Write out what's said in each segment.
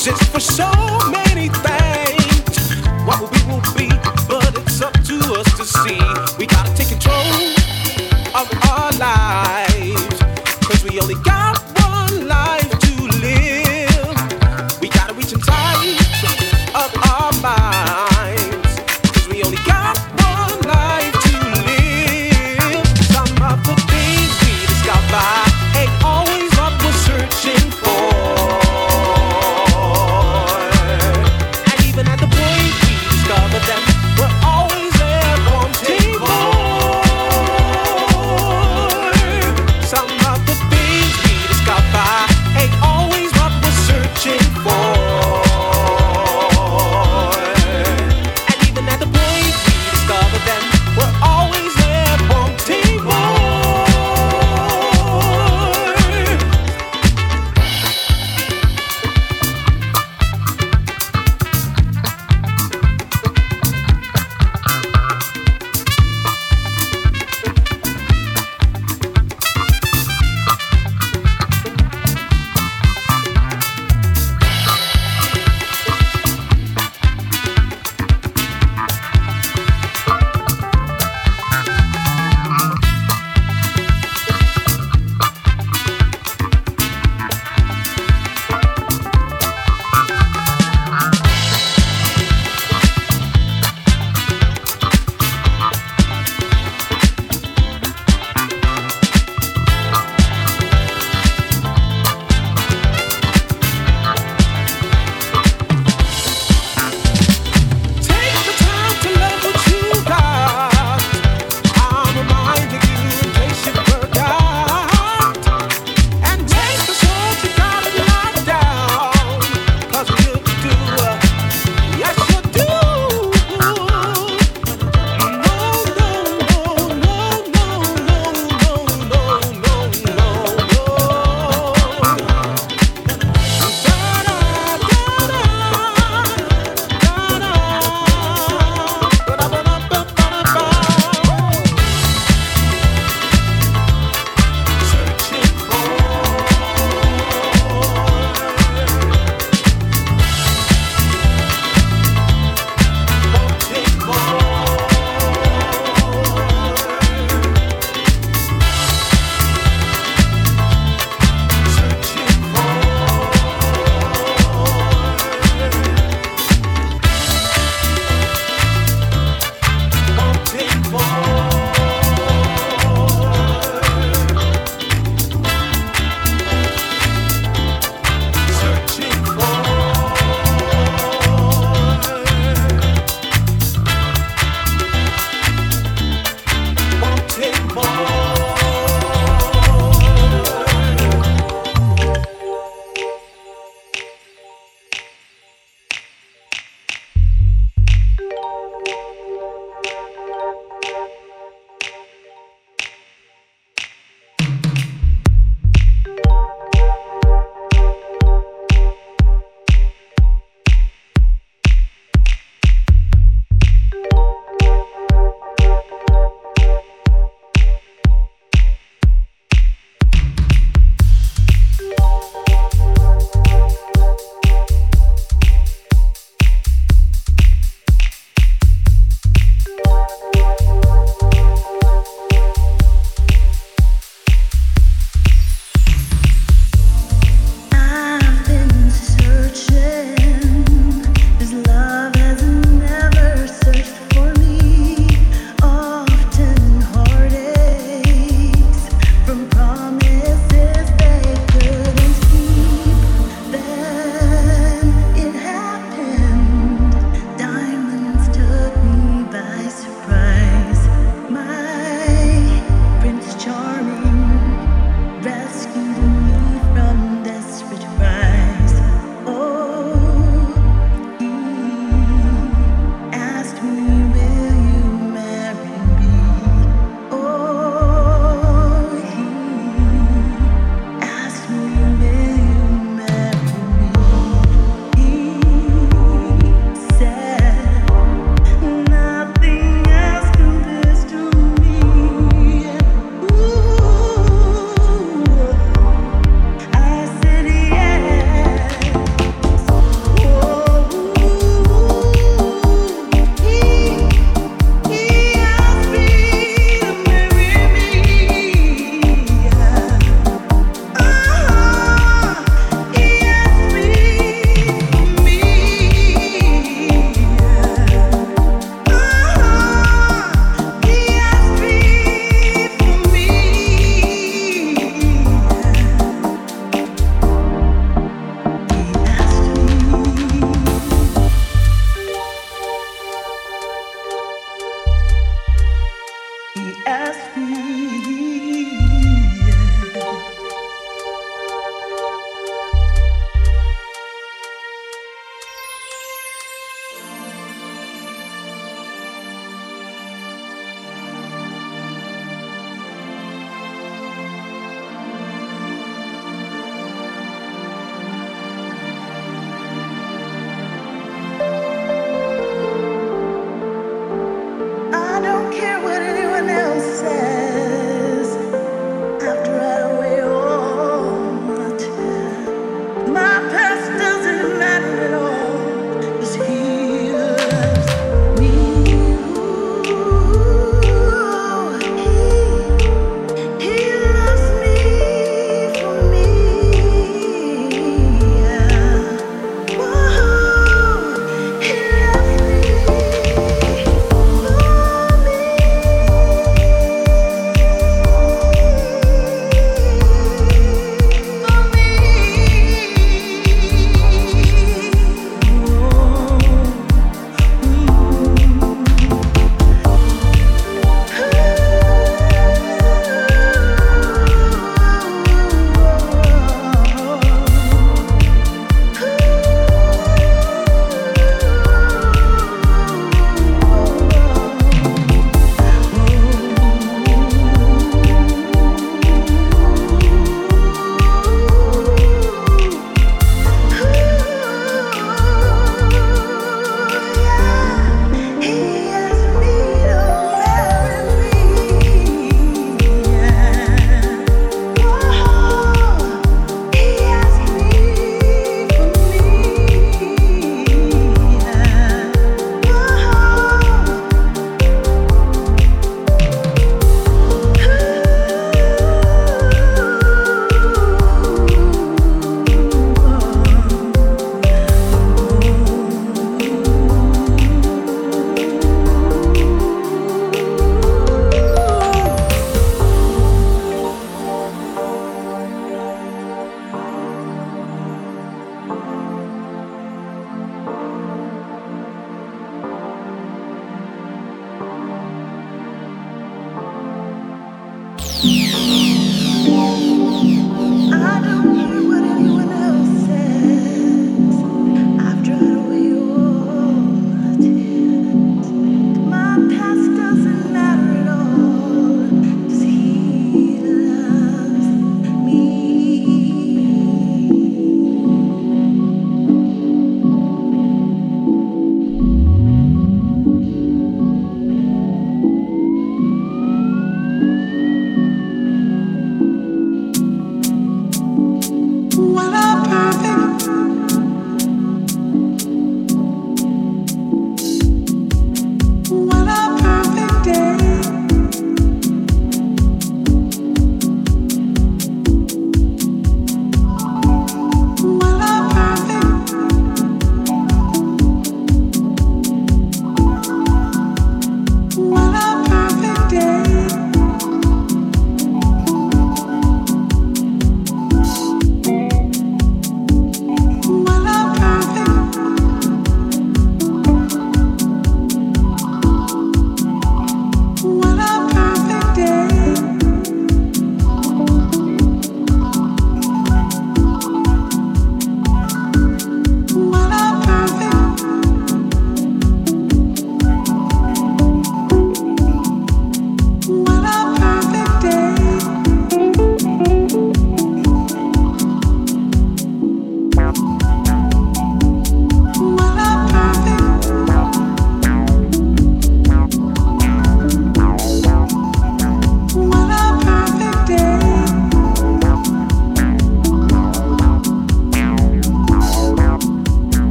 exist for so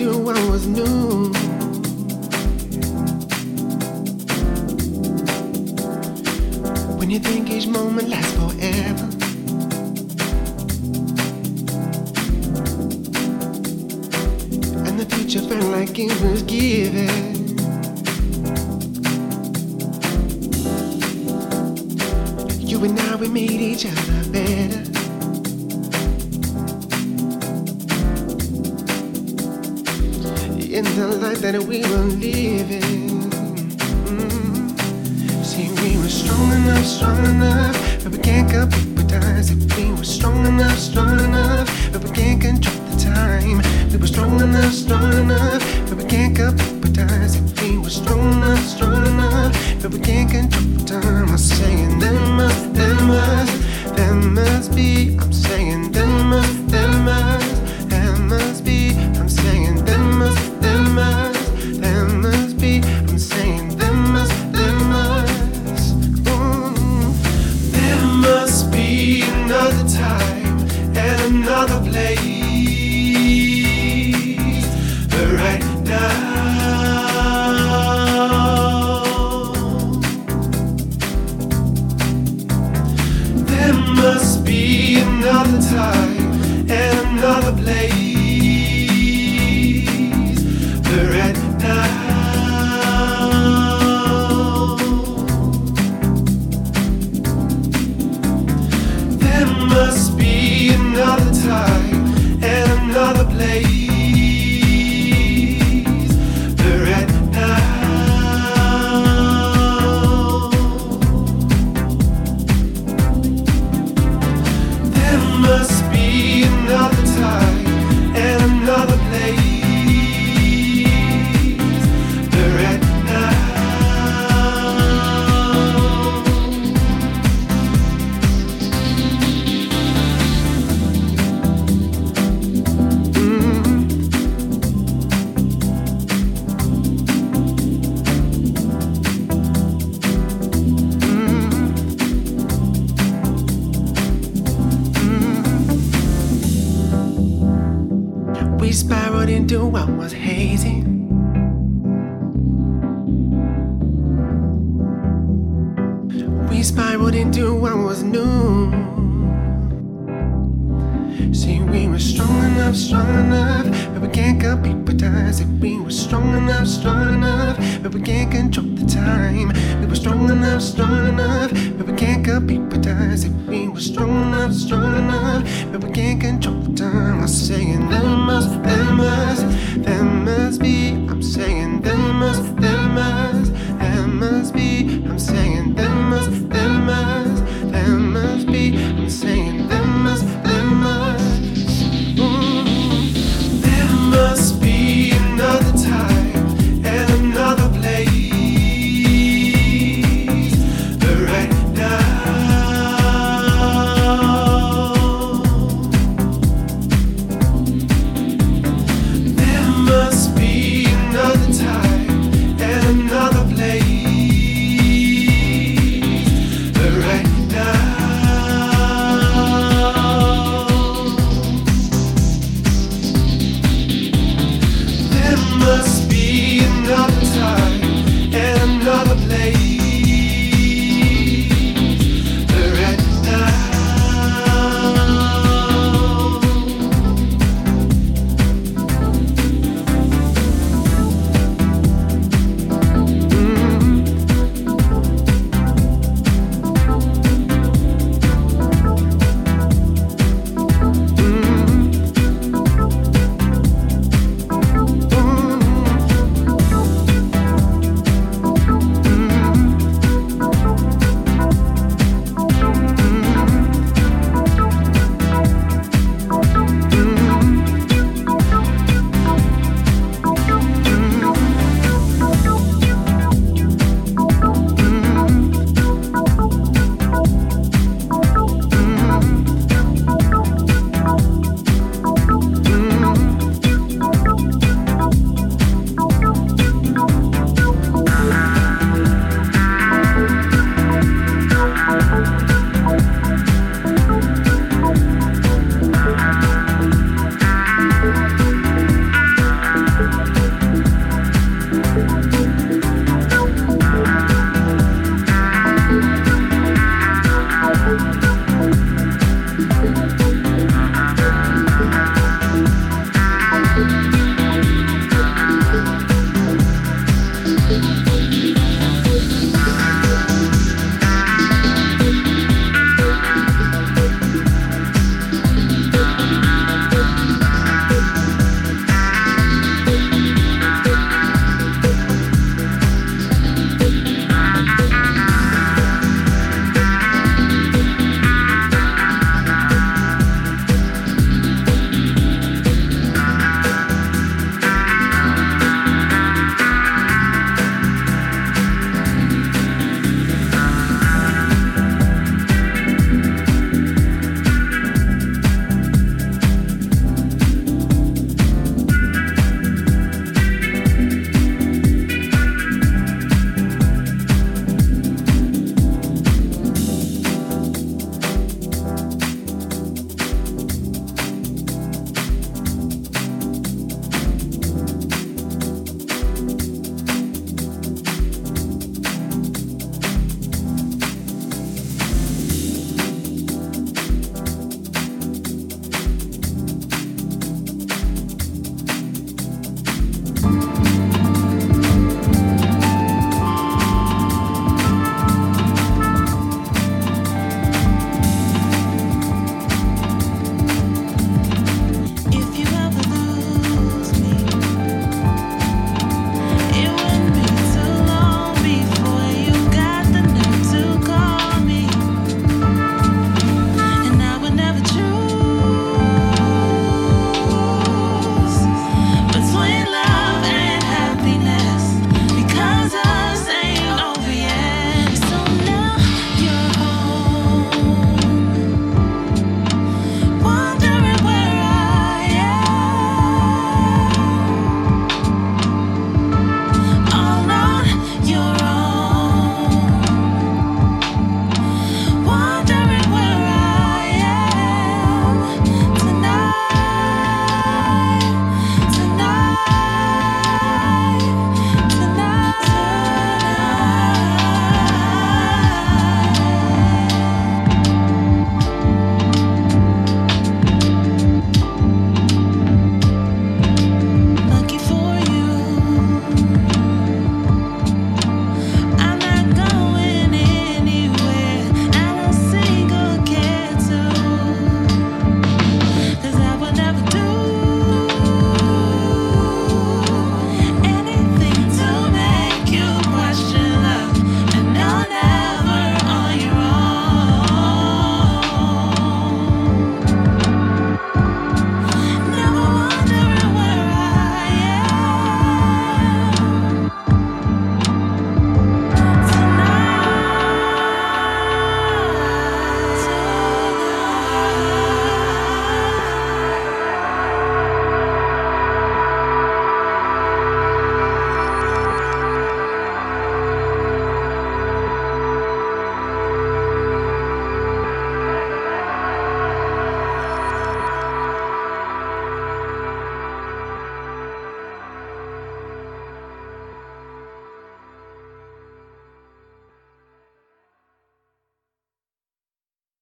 into what was new.